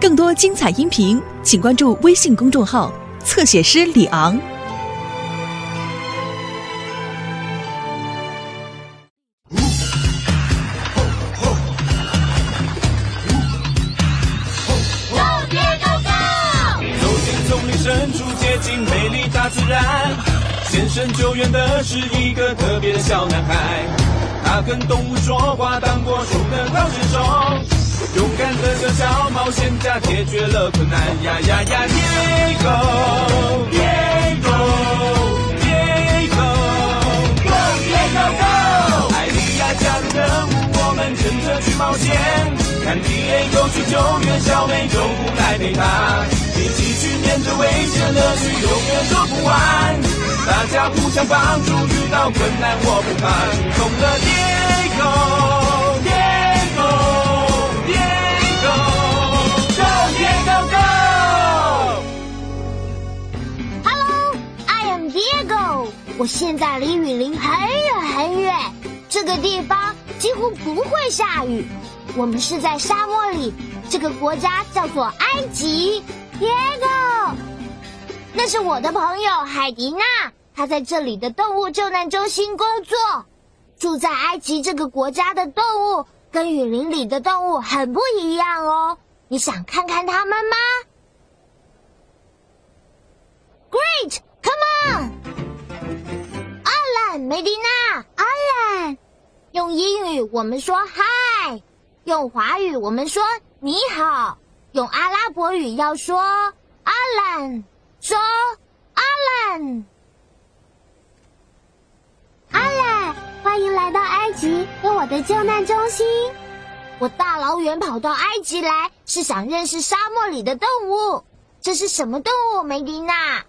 更多精彩音频，请关注微信公众号“侧写师李昂”。救援的是一个特别的小男孩，他跟动解决了困难。呀呀呀，Diego，Diego，Diego，Go，Diego，Go！艾莉亚加入任务，我们跟着去冒险，看 Diego 去救援小美洲虎来陪他，一起去面对危险乐趣，永远说不完。大家互相帮助，遇到困难我不怕。冲了 Diego Diego。我现在离雨林很远很远，这个地方几乎不会下雨。我们是在沙漠里，这个国家叫做埃及。Diego，那是我的朋友海迪娜，她在这里的动物救难中心工作。住在埃及这个国家的动物跟雨林里的动物很不一样哦。你想看看它们吗梅迪娜、阿兰，用英语我们说 Hi，用华语我们说你好，用阿拉伯语要说阿兰，说阿兰。阿兰，欢迎来到埃及跟我的救难中心。我大老远跑到埃及来，是想认识沙漠里的动物。这是什么动物，梅迪娜？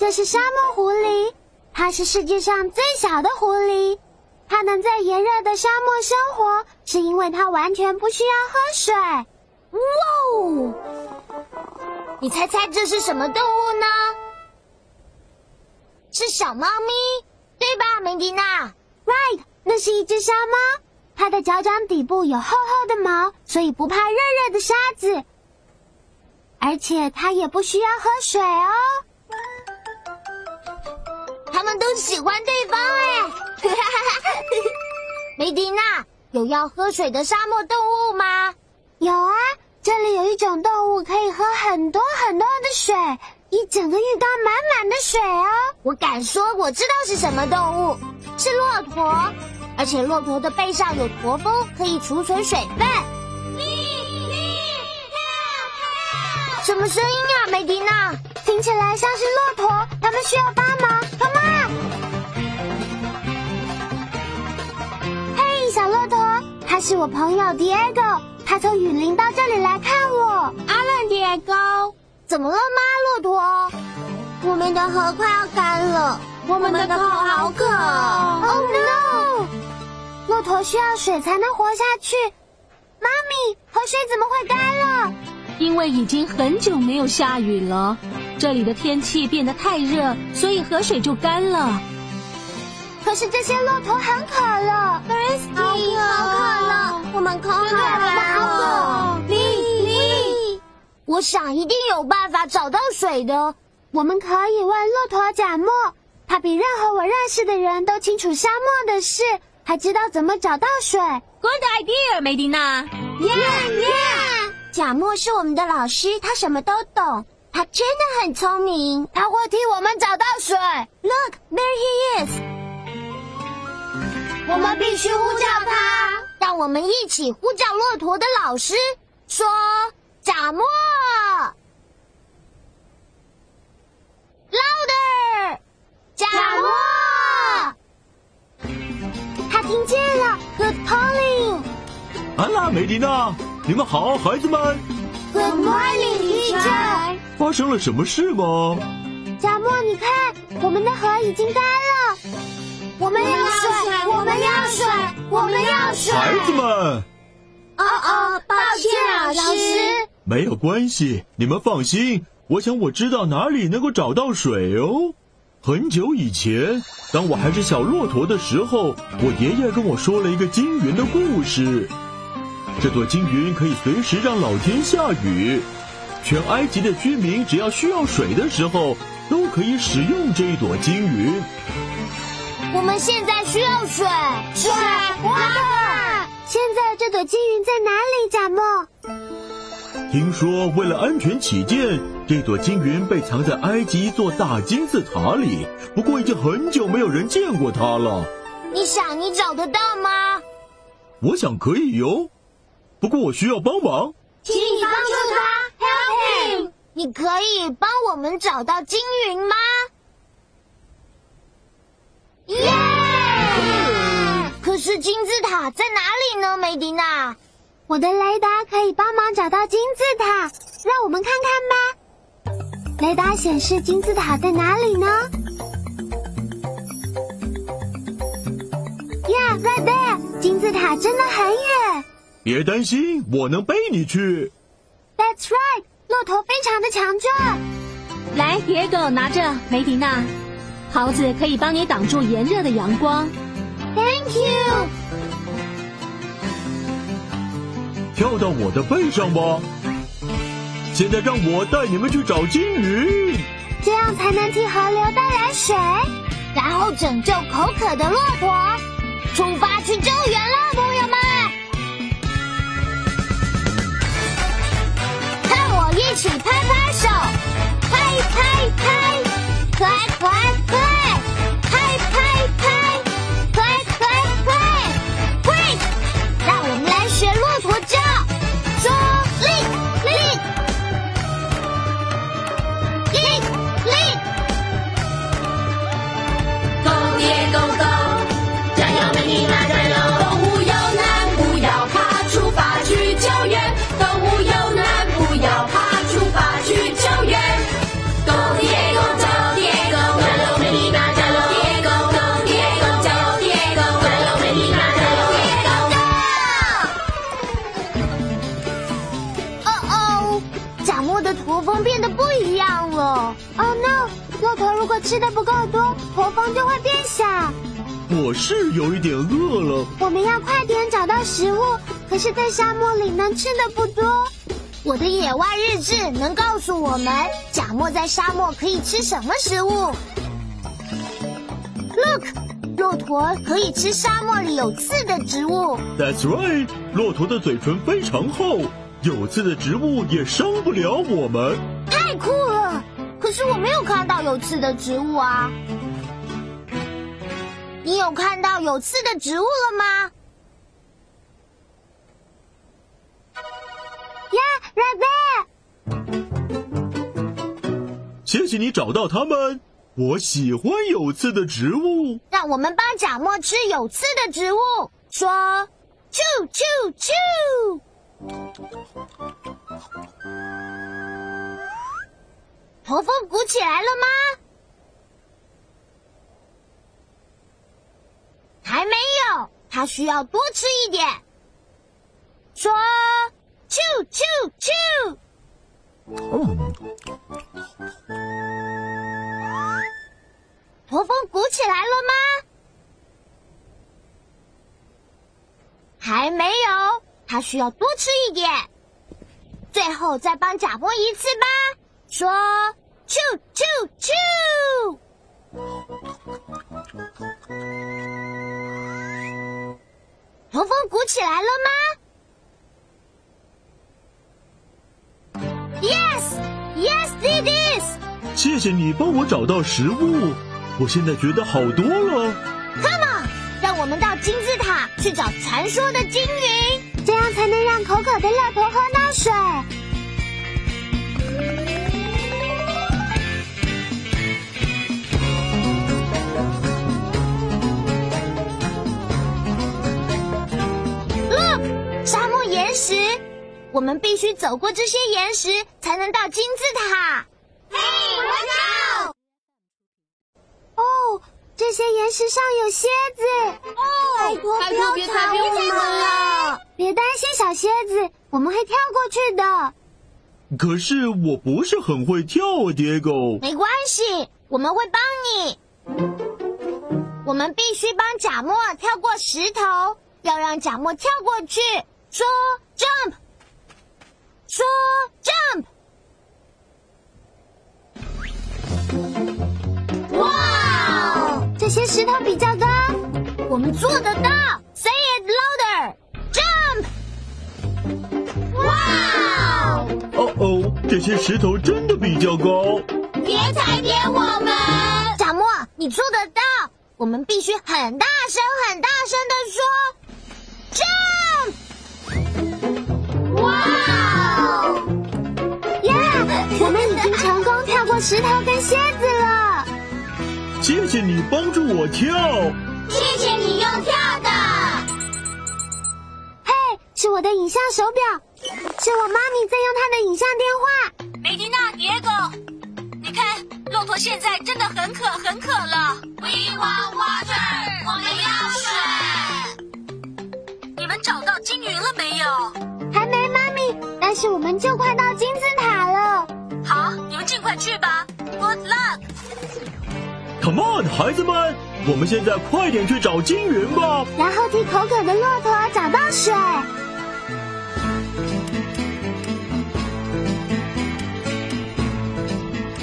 这是沙漠狐狸，它是世界上最小的狐狸。它能在炎热的沙漠生活，是因为它完全不需要喝水。哇哦！你猜猜这是什么动物呢？是小猫咪，对吧，梅迪娜？Right，那是一只沙猫。它的脚掌底部有厚厚的毛，所以不怕热热的沙子，而且它也不需要喝水哦。他们都喜欢对方哎。梅迪娜，有要喝水的沙漠动物吗？有啊，这里有一种动物可以喝很多很多的水，一整个浴缸满满的水哦。我敢说，我知道是什么动物，是骆驼，而且骆驼的背上有驼峰，可以储存水分。什么声音啊，梅迪娜？听起来像是骆驼，他们需要帮忙。Come on！嘿，小骆驼，他是我朋友 Diego，他从雨林到这里来看我。阿兰，Diego，怎么了吗，骆驼？我们的河快要干了，我们的口好渴。Oh no！骆驼需要水才能活下去。妈咪，河水怎么会干了？因为已经很久没有下雨了，这里的天气变得太热，所以河水就干了。可是这些骆驼很渴了 i s y 好渴了，我们口渴了。我想一定有办法找到水的。我们可以问骆驼贾莫，他比任何我认识的人都清楚沙漠的事，还知道怎么找到水。Good idea，梅迪娜。耶耶！贾莫是我们的老师，他什么都懂，他真的很聪明，他会替我们找到水。Look, there he is！我们必须呼叫他，让我们一起呼叫骆驼的老师，说：“贾莫，louder，贾莫。”他听见了，Good calling。安娜、梅迪娜，你们好，孩子们。Good morning, teacher。发生了什么事吗？贾莫，你看，我们的河已经干了。我们要水，我们要水，我们要水。孩子们，哦哦，抱歉，老师。没有关系，你们放心。我想我知道哪里能够找到水哦。很久以前，当我还是小骆驼的时候，我爷爷跟我说了一个金云的故事。这座金云可以随时让老天下雨，全埃及的居民只要需要水的时候，都可以使用这一朵金云。我们现在需要水，水，water。现在这朵金云在哪里，贾莫？听说为了安全起见，这朵金云被藏在埃及一座大金字塔里。不过已经很久没有人见过它了。你想你找得到吗？我想可以哟，不过我需要帮忙。请你帮助他，Help him！你可以帮我们找到金云吗？耶！可是金字塔在哪里呢，梅迪娜？我的雷达可以帮忙找到金字塔，让我们看看吧。雷达显示金字塔在哪里呢 there！金字塔真的很远。别担心，我能背你去。That's right，骆驼非常的强壮。来，野狗拿着，梅迪娜，袍子可以帮你挡住炎热的阳光。Thank you。跳到我的背上吧。现在让我带你们去找金鱼，这样才能替河流带来水，然后拯救口渴的骆驼。出发去救援了，朋一起拍拍手，拍拍拍，可爱可我是有一点饿了。我们要快点找到食物，可是，在沙漠里能吃的不多。我的野外日志能告诉我们，贾莫在沙漠可以吃什么食物？Look，骆驼可以吃沙漠里有刺的植物。That's right，骆驼的嘴唇非常厚，有刺的植物也伤不了我们。太酷了！可是我没有看到有刺的植物啊。你有看到有刺的植物了吗？Yeah，right there！谢谢你找到它们，我喜欢有刺的植物。让我们帮贾莫吃有刺的植物。说，啾啾啾！头峰鼓起来了吗？还没有，它需要多吃一点。说，啾啾啾！驼峰鼓起来了吗？还没有，它需要多吃一点。最后再帮贾波一次吧。说，啾啾啾！驼峰鼓起来了吗？Yes，Yes，it is。谢谢你帮我找到食物，我现在觉得好多了。Come on，让我们到金字塔去找传说的金鱼。这样才能让口渴的骆驼喝到水。岩石，我们必须走过这些岩石，才能到金字塔。嘿，我走！哦，这些岩石上有蝎子。哦，拜托拜托别踩别我们了！别担心，小蝎子，我们会跳过去的。可是我不是很会跳啊，蝶狗。没关系，我们会帮你。我们必须帮贾莫跳过石头，要让贾莫跳过去。说 jump，说 jump，哇！这些石头比较高，我们做得到。Say it louder，jump！哇！哦哦，这些石头真的比较高。别踩扁我们，小莫，你做得到。我们必须很大声、很大声的说，jump！我们已经成功跳过石头跟蝎子了。谢谢你帮助我跳。谢谢你用跳的。嘿，是我的影像手表，是我妈咪在用她的影像电话。梅迪娜、迪耶狗，你看，骆驼现在真的很渴，很渴了。We want water，我们要水。你们找到金鱼了没有？还没，妈咪，但是我们就快到金字塔尽快去吧。Good luck！Come on，孩子们，我们现在快点去找金云吧。然后替口渴的骆驼找到水。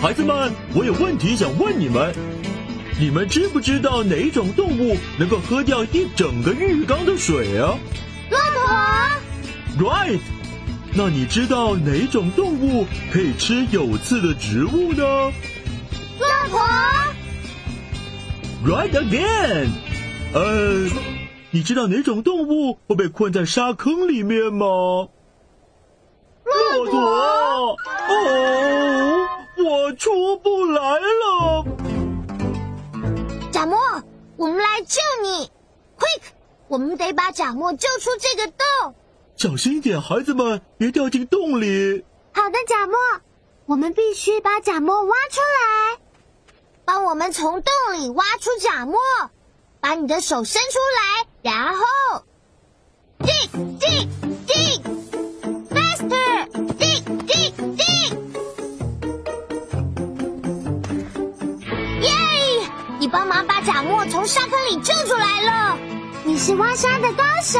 孩子们，我有问题想问你们：你们知不知道哪种动物能够喝掉一整个浴缸的水啊骆驼。？Right。那你知道哪种动物可以吃有刺的植物呢骆驼，？Right again。呃，你知道哪种动物会被困在沙坑里面吗？骆驼。哦，我出不来了。贾莫，我们来救你！Quick，我们得把贾莫救出这个洞。小心一点，孩子们，别掉进洞里。好的，贾莫，我们必须把贾莫挖出来。帮我们从洞里挖出贾莫，把你的手伸出来，然后 dig dig dig faster dig dig dig，耶！你帮忙把贾莫从沙坑里救出来了。你是挖沙的高手。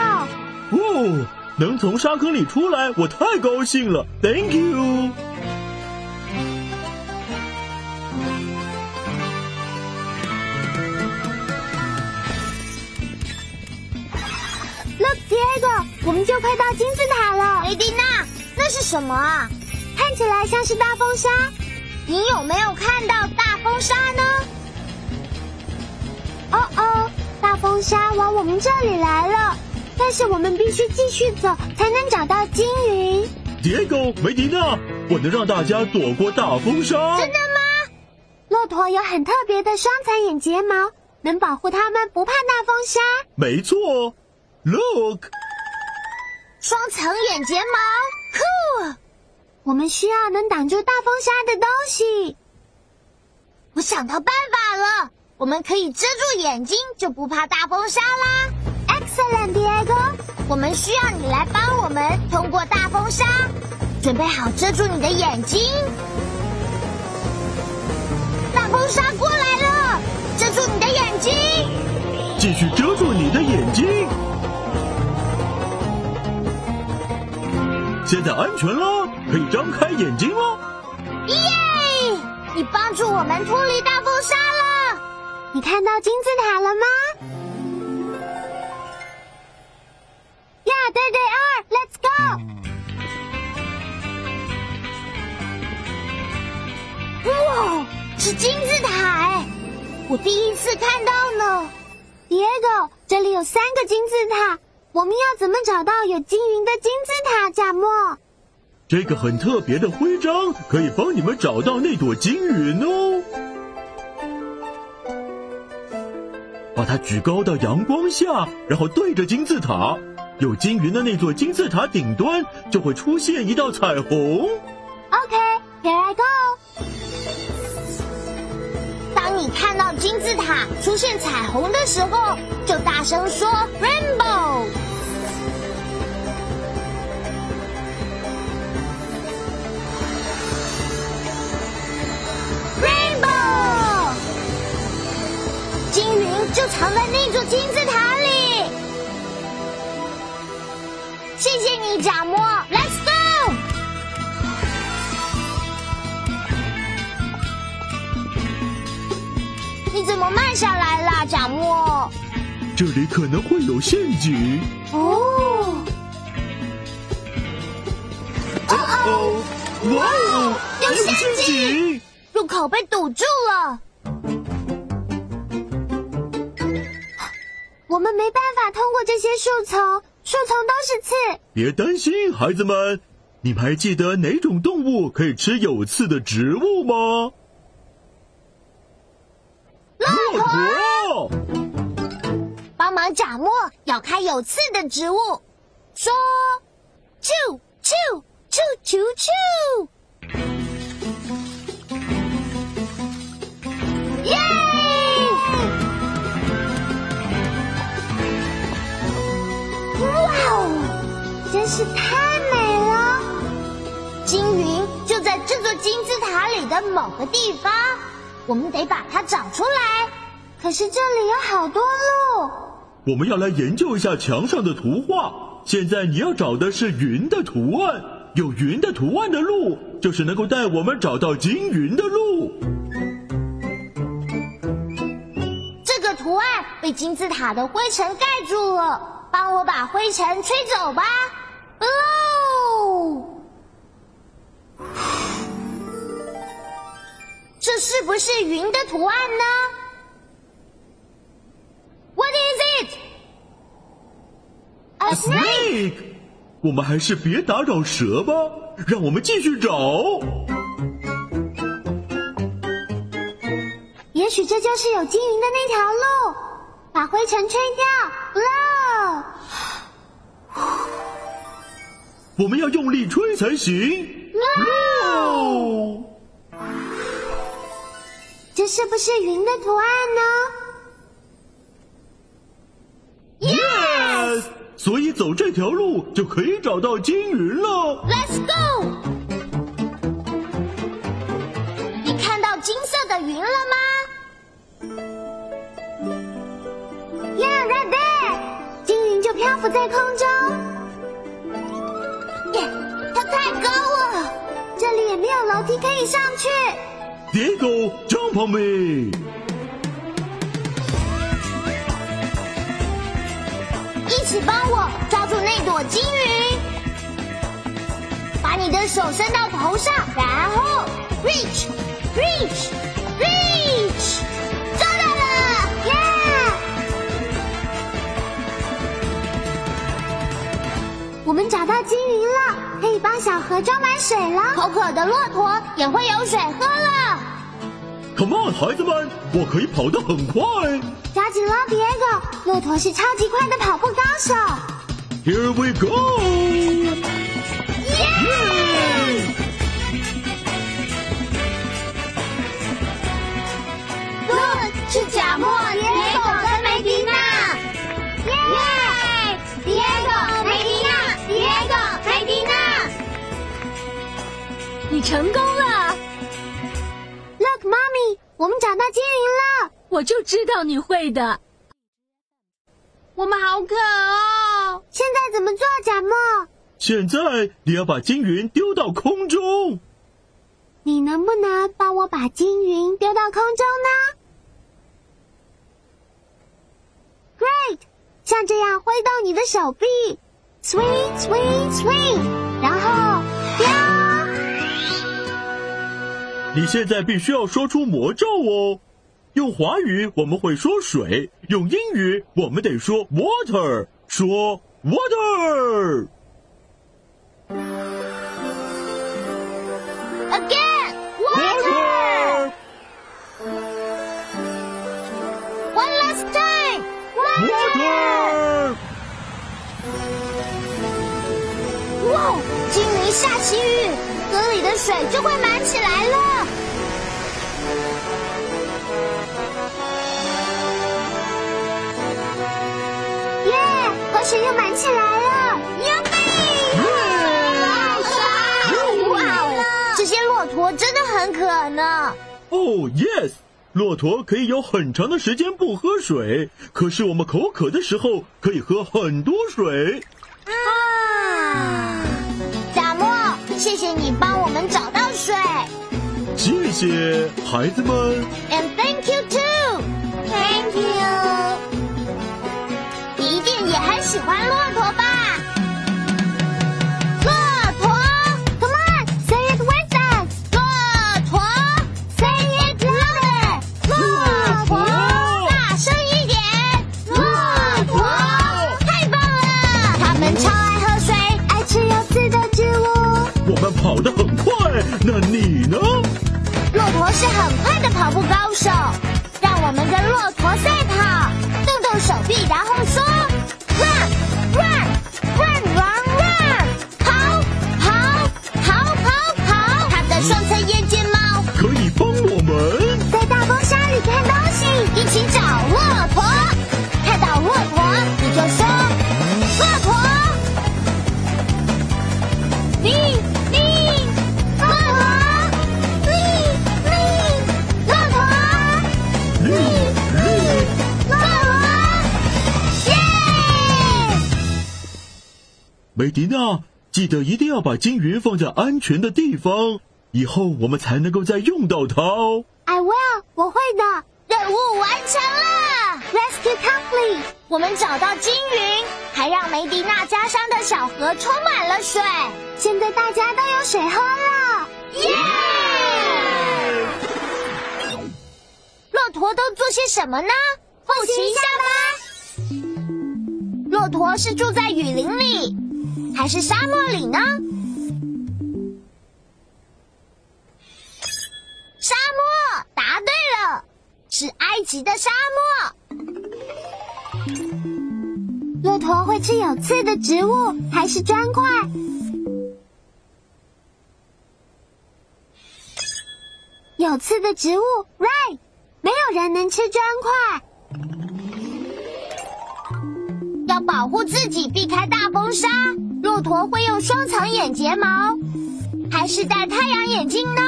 哦，能从沙坑里出来，我太高兴了，Thank you。Look, Diego，我们就快到金字塔了。雷迪娜，那是什么啊？看起来像是大风沙。你有没有看到大风沙呢？哦哦，大风沙往我们这里来了，但是我们必须继续走才能找到金云。Diego，梅迪娜，我能让大家躲过大风沙。真的吗？骆驼有很特别的双层眼睫毛，能保护它们不怕大风沙。没错，Look，双层眼睫毛，酷！我们需要能挡住大风沙的东西。我想到办法了，我们可以遮住眼睛，就不怕大风沙啦。Excellent, Diego。我们需要你来帮我们通过大风沙，准备好遮住你的眼睛。大风沙过来了，遮住你的眼睛。继续遮住你的眼睛。现在安全了，可以张开眼睛了。耶！你帮助我们脱离大风沙了。你看到金字塔了吗？Yeah, there they are. Let's go. 哇，是金字塔哎！我第一次看到呢。Diego，这里有三个金字塔，我们要怎么找到有金云的金字塔？贾莫，这个很特别的徽章可以帮你们找到那朵金云哦。把它举高到阳光下，然后对着金字塔，有金云的那座金字塔顶端就会出现一道彩虹。OK，here、I go。当你看到金字塔出现彩虹的时候，就大声说 “rainbow”。Rainbow，金云就藏在那座金字塔里。谢谢你，贾莫，Let's go。你怎么慢下来啦，这里可能会有陷阱。哦，哦哦，哇哦，有陷阱阱！入口被堵住了。我们没办法通过这些树丛，树丛都是刺。别担心，孩子们，你们还记得哪种动物可以吃有刺的植物吗？骆驼。帮忙贾莫咬开有刺的植物，说：“啾啾啾啾啾！”耶！真是太美了！金云就在这座金字塔里的某个地方，我们得把它找出来。可是这里有好多路。我们要来研究一下墙上的图画。现在你要找的是云的图案，有云的图案的路，就是能够带我们找到金云的路。这个图案被金字塔的灰尘盖住了，帮我把灰尘吹走吧。哦，这是不是云的图案呢？What is it? A snake. 我们还是别打扰蛇吧，让我们继续找。也许这就是有金云的那条路，把灰尘吹掉。我们要用力吹才行。哦，这是不是云的图案呢？Yes！所以走这条路就可以找到金云了。Let's go！你看到金色的云了吗？Yeah, right there，金云就漂浮在空中，也没有楼梯可以上去。Diego, jump on me！一起帮我抓住那朵金鱼，把你的手伸到头上，然后 reach reach reach，抓到了，耶！我们找到金鱼了，帮小河装满水了。口渴的骆驼也会有水喝了。Come on，孩子们，我可以跑得很快。抓紧了，Diego，骆驼是超级快的跑步高手。Here we go！耶成功了！Look, mommy，我们找到金云了。我就知道你会的。我们好渴哦。现在怎么做，贾莫？现在你要把金云丢到空中。你能不能帮我把金云丢到空中呢？Great，像这样挥动你的手臂，swing swing swing，然后你现在必须要说出魔咒哦。用华语我们会说水，用英语我们得说 water，说 water。Again, water. One last time, water. 哇，精灵下起雨，河里的水就会满起来了。耶，河水又满起来了。牛逼！哇哦，这些骆驼真的很渴呢。哦、yes，骆驼可以有很长的时间不喝水，可是我们口渴的时候可以喝很多水。啊，谢谢你帮我们找到水。谢谢孩子们。and thank you too。thank you。一定也很喜欢骆驼。那你呢？骆驼是很快的跑步高手，记得一定要把金鱼放在安全的地方，以后我们才能够再用到它哦。I will，我会的。任务完成了，Rescue complete。我们找到金鱼，还让梅迪娜家乡的小河充满了水。现在大家都有水喝了。耶！骆驼都做些什么呢？复习一下吧。骆驼是住在雨林里，还是沙漠里呢？沙漠，答对了，是埃及的沙漠。骆驼会吃有刺的植物，还是砖块？有刺的植物，right？没有人能吃砖块。要保护自己，避开大风沙，骆驼会用双层眼睫毛，还是戴太阳眼镜呢？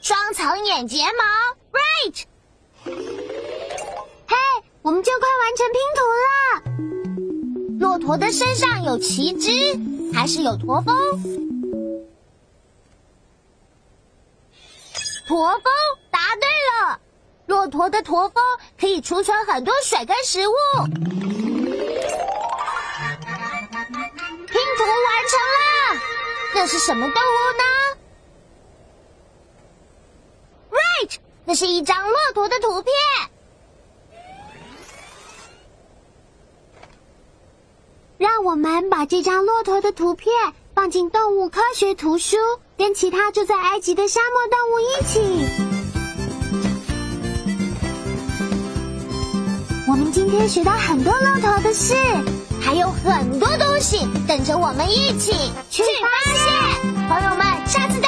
双层眼睫毛，right？嘿，我们就快完成拼图了。骆驼的身上有旗帜，还是有驼峰？驼峰，答对了。骆驼的驼峰可以储存很多水跟食物。拼图完成了，那是什么动物呢？Right，那是一张骆驼的图片。让我们把这张骆驼的图片放进动物科学图书，跟其他住在埃及的沙漠动物一起。我们今天学到很多骆驼的事，还有很多东西等着我们一起去发现。朋友们，下次再